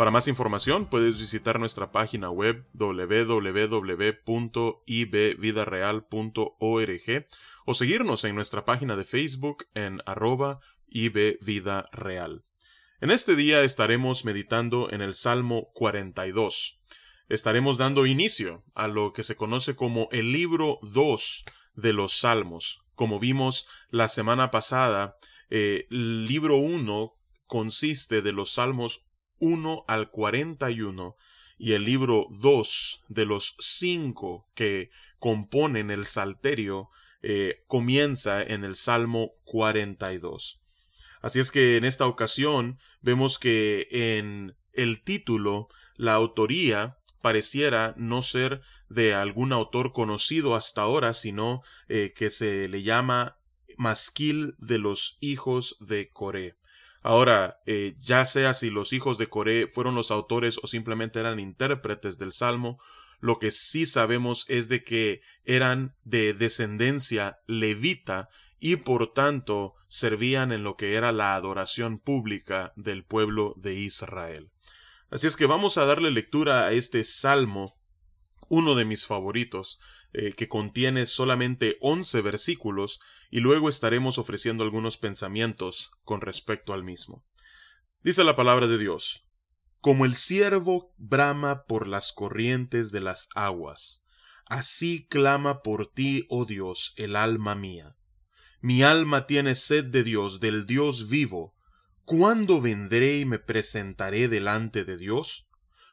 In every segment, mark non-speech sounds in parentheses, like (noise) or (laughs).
Para más información puedes visitar nuestra página web www.ibvidareal.org o seguirnos en nuestra página de Facebook en arroba ibvidareal. En este día estaremos meditando en el Salmo 42. Estaremos dando inicio a lo que se conoce como el libro 2 de los Salmos. Como vimos la semana pasada, eh, el libro 1 consiste de los Salmos 1 al 41 y el libro 2 de los cinco que componen el Salterio eh, comienza en el Salmo 42. Así es que en esta ocasión vemos que en el título la autoría pareciera no ser de algún autor conocido hasta ahora, sino eh, que se le llama Masquil de los hijos de Coré. Ahora, eh, ya sea si los hijos de Coré fueron los autores o simplemente eran intérpretes del Salmo, lo que sí sabemos es de que eran de descendencia levita y por tanto servían en lo que era la adoración pública del pueblo de Israel. Así es que vamos a darle lectura a este salmo, uno de mis favoritos, eh, que contiene solamente once versículos, y luego estaremos ofreciendo algunos pensamientos con respecto al mismo. Dice la palabra de Dios, como el ciervo brama por las corrientes de las aguas, así clama por ti, oh Dios, el alma mía. Mi alma tiene sed de Dios, del Dios vivo. ¿Cuándo vendré y me presentaré delante de Dios?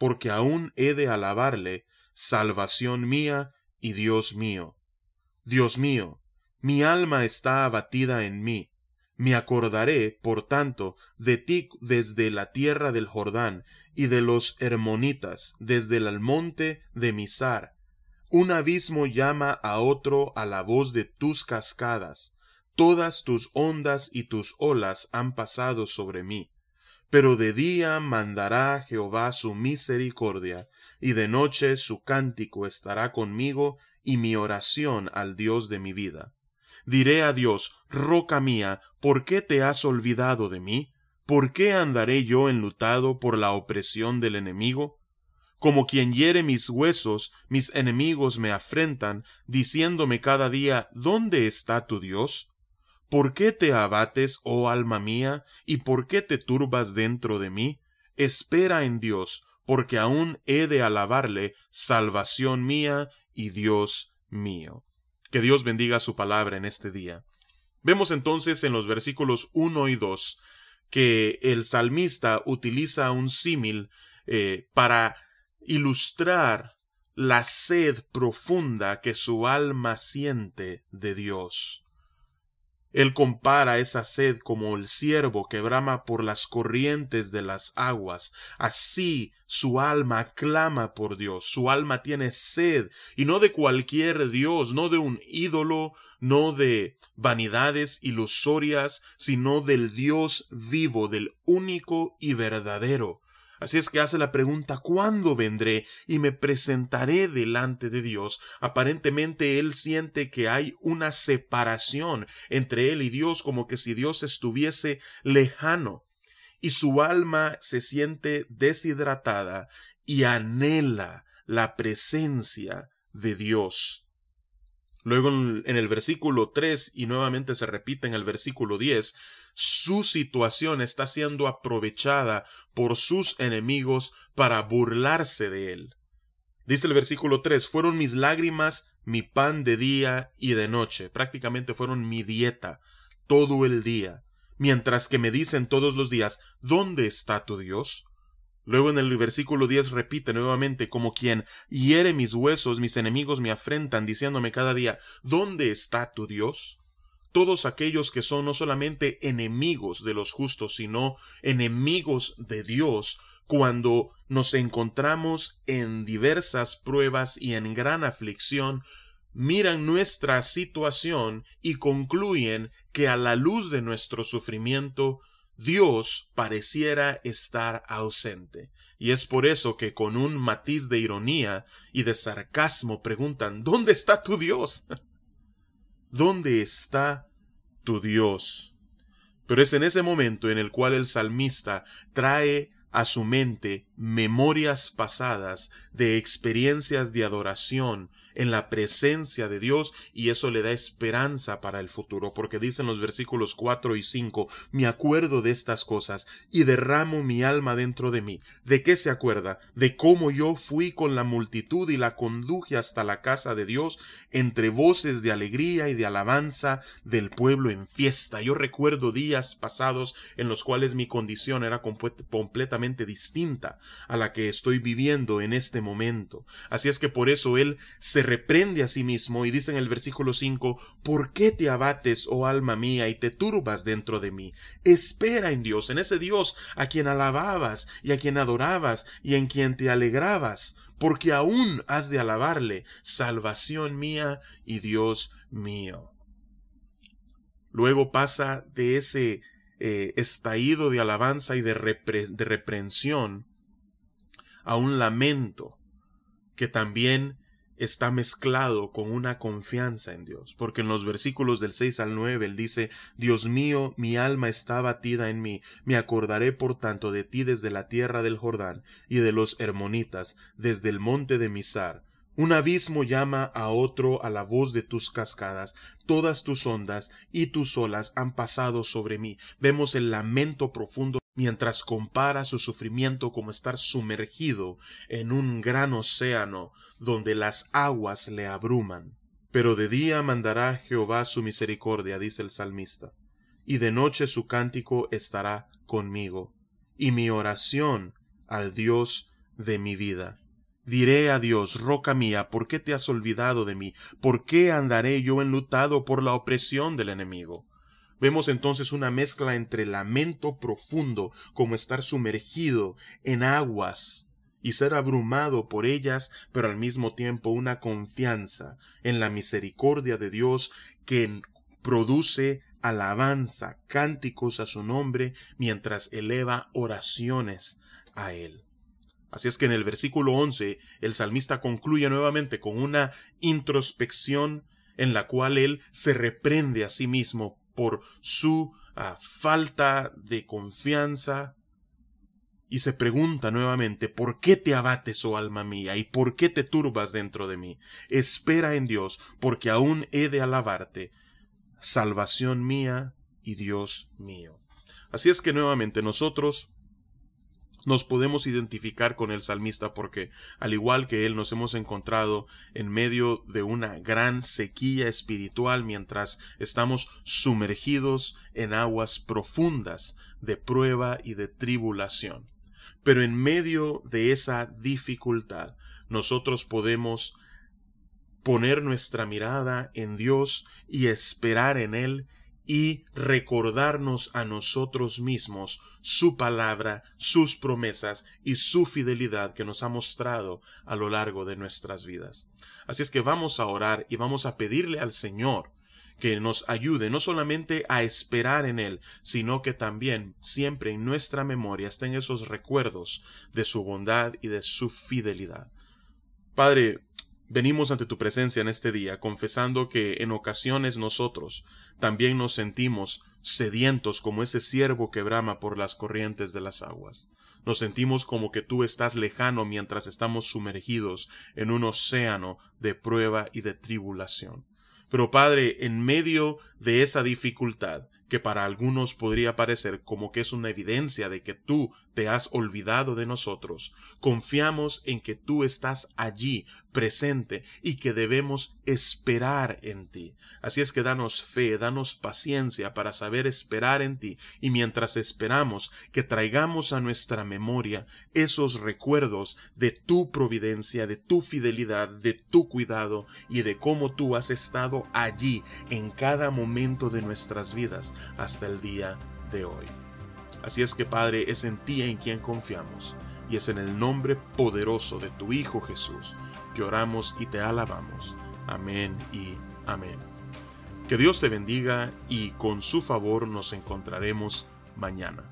porque aún he de alabarle, salvación mía y Dios mío. Dios mío, mi alma está abatida en mí, me acordaré, por tanto, de ti desde la tierra del Jordán, y de los Hermonitas, desde el monte de Misar. Un abismo llama a otro a la voz de tus cascadas. Todas tus ondas y tus olas han pasado sobre mí. Pero de día mandará Jehová su misericordia, y de noche su cántico estará conmigo, y mi oración al Dios de mi vida. Diré a Dios, roca mía, ¿por qué te has olvidado de mí? ¿Por qué andaré yo enlutado por la opresión del enemigo? Como quien hiere mis huesos, mis enemigos me afrentan, diciéndome cada día, ¿dónde está tu Dios? ¿Por qué te abates, oh alma mía, y por qué te turbas dentro de mí? Espera en Dios, porque aún he de alabarle, salvación mía y Dios mío. Que Dios bendiga su palabra en este día. Vemos entonces en los versículos 1 y 2 que el salmista utiliza un símil eh, para ilustrar la sed profunda que su alma siente de Dios. Él compara esa sed como el ciervo que brama por las corrientes de las aguas. Así su alma clama por Dios, su alma tiene sed, y no de cualquier Dios, no de un ídolo, no de vanidades ilusorias, sino del Dios vivo, del único y verdadero. Así es que hace la pregunta ¿cuándo vendré y me presentaré delante de Dios? Aparentemente él siente que hay una separación entre él y Dios como que si Dios estuviese lejano y su alma se siente deshidratada y anhela la presencia de Dios. Luego en el versículo 3 y nuevamente se repite en el versículo 10, su situación está siendo aprovechada por sus enemigos para burlarse de él. Dice el versículo 3, fueron mis lágrimas mi pan de día y de noche, prácticamente fueron mi dieta todo el día, mientras que me dicen todos los días, ¿dónde está tu Dios? Luego en el versículo 10 repite nuevamente, como quien hiere mis huesos, mis enemigos me afrentan, diciéndome cada día, ¿dónde está tu Dios? Todos aquellos que son no solamente enemigos de los justos, sino enemigos de Dios, cuando nos encontramos en diversas pruebas y en gran aflicción, miran nuestra situación y concluyen que a la luz de nuestro sufrimiento Dios pareciera estar ausente. Y es por eso que con un matiz de ironía y de sarcasmo preguntan, ¿dónde está tu Dios? (laughs) ¿Dónde está tu Dios? Pero es en ese momento en el cual el salmista trae a su mente memorias pasadas de experiencias de adoración en la presencia de Dios y eso le da esperanza para el futuro porque dicen los versículos 4 y 5 me acuerdo de estas cosas y derramo mi alma dentro de mí ¿de qué se acuerda? de cómo yo fui con la multitud y la conduje hasta la casa de Dios entre voces de alegría y de alabanza del pueblo en fiesta. Yo recuerdo días pasados en los cuales mi condición era completamente distinta a la que estoy viviendo en este momento. Así es que por eso él se reprende a sí mismo y dice en el versículo 5, ¿por qué te abates, oh alma mía, y te turbas dentro de mí? Espera en Dios, en ese Dios a quien alababas y a quien adorabas y en quien te alegrabas, porque aún has de alabarle, salvación mía y Dios mío. Luego pasa de ese eh, estallido de alabanza y de, de reprensión a un lamento que también está mezclado con una confianza en Dios, porque en los versículos del 6 al 9 él dice, Dios mío, mi alma está batida en mí, me acordaré por tanto de ti desde la tierra del Jordán y de los hermonitas, desde el monte de Misar, un abismo llama a otro a la voz de tus cascadas, todas tus ondas y tus olas han pasado sobre mí. Vemos el lamento profundo mientras compara su sufrimiento como estar sumergido en un gran océano donde las aguas le abruman. Pero de día mandará Jehová su misericordia, dice el salmista, y de noche su cántico estará conmigo, y mi oración al Dios de mi vida. Diré a Dios, roca mía, ¿por qué te has olvidado de mí? ¿Por qué andaré yo enlutado por la opresión del enemigo? Vemos entonces una mezcla entre lamento profundo, como estar sumergido en aguas y ser abrumado por ellas, pero al mismo tiempo una confianza en la misericordia de Dios que produce alabanza, cánticos a su nombre, mientras eleva oraciones a Él. Así es que en el versículo 11 el salmista concluye nuevamente con una introspección en la cual él se reprende a sí mismo por su ah, falta de confianza y se pregunta nuevamente ¿por qué te abates, oh alma mía, y por qué te turbas dentro de mí? Espera en Dios, porque aún he de alabarte, salvación mía y Dios mío. Así es que nuevamente nosotros nos podemos identificar con el salmista porque, al igual que él, nos hemos encontrado en medio de una gran sequía espiritual mientras estamos sumergidos en aguas profundas de prueba y de tribulación. Pero en medio de esa dificultad, nosotros podemos poner nuestra mirada en Dios y esperar en Él y recordarnos a nosotros mismos su palabra, sus promesas y su fidelidad que nos ha mostrado a lo largo de nuestras vidas. Así es que vamos a orar y vamos a pedirle al Señor que nos ayude no solamente a esperar en Él, sino que también siempre en nuestra memoria estén esos recuerdos de su bondad y de su fidelidad. Padre, Venimos ante tu presencia en este día, confesando que en ocasiones nosotros también nos sentimos sedientos como ese ciervo que brama por las corrientes de las aguas. Nos sentimos como que tú estás lejano mientras estamos sumergidos en un océano de prueba y de tribulación. Pero Padre, en medio de esa dificultad, que para algunos podría parecer como que es una evidencia de que tú te has olvidado de nosotros, confiamos en que tú estás allí, presente, y que debemos esperar en ti. Así es que danos fe, danos paciencia para saber esperar en ti, y mientras esperamos, que traigamos a nuestra memoria esos recuerdos de tu providencia, de tu fidelidad, de tu cuidado, y de cómo tú has estado allí en cada momento de nuestras vidas hasta el día de hoy. Así es que Padre, es en ti en quien confiamos, y es en el nombre poderoso de tu Hijo Jesús que oramos y te alabamos. Amén y amén. Que Dios te bendiga y con su favor nos encontraremos mañana.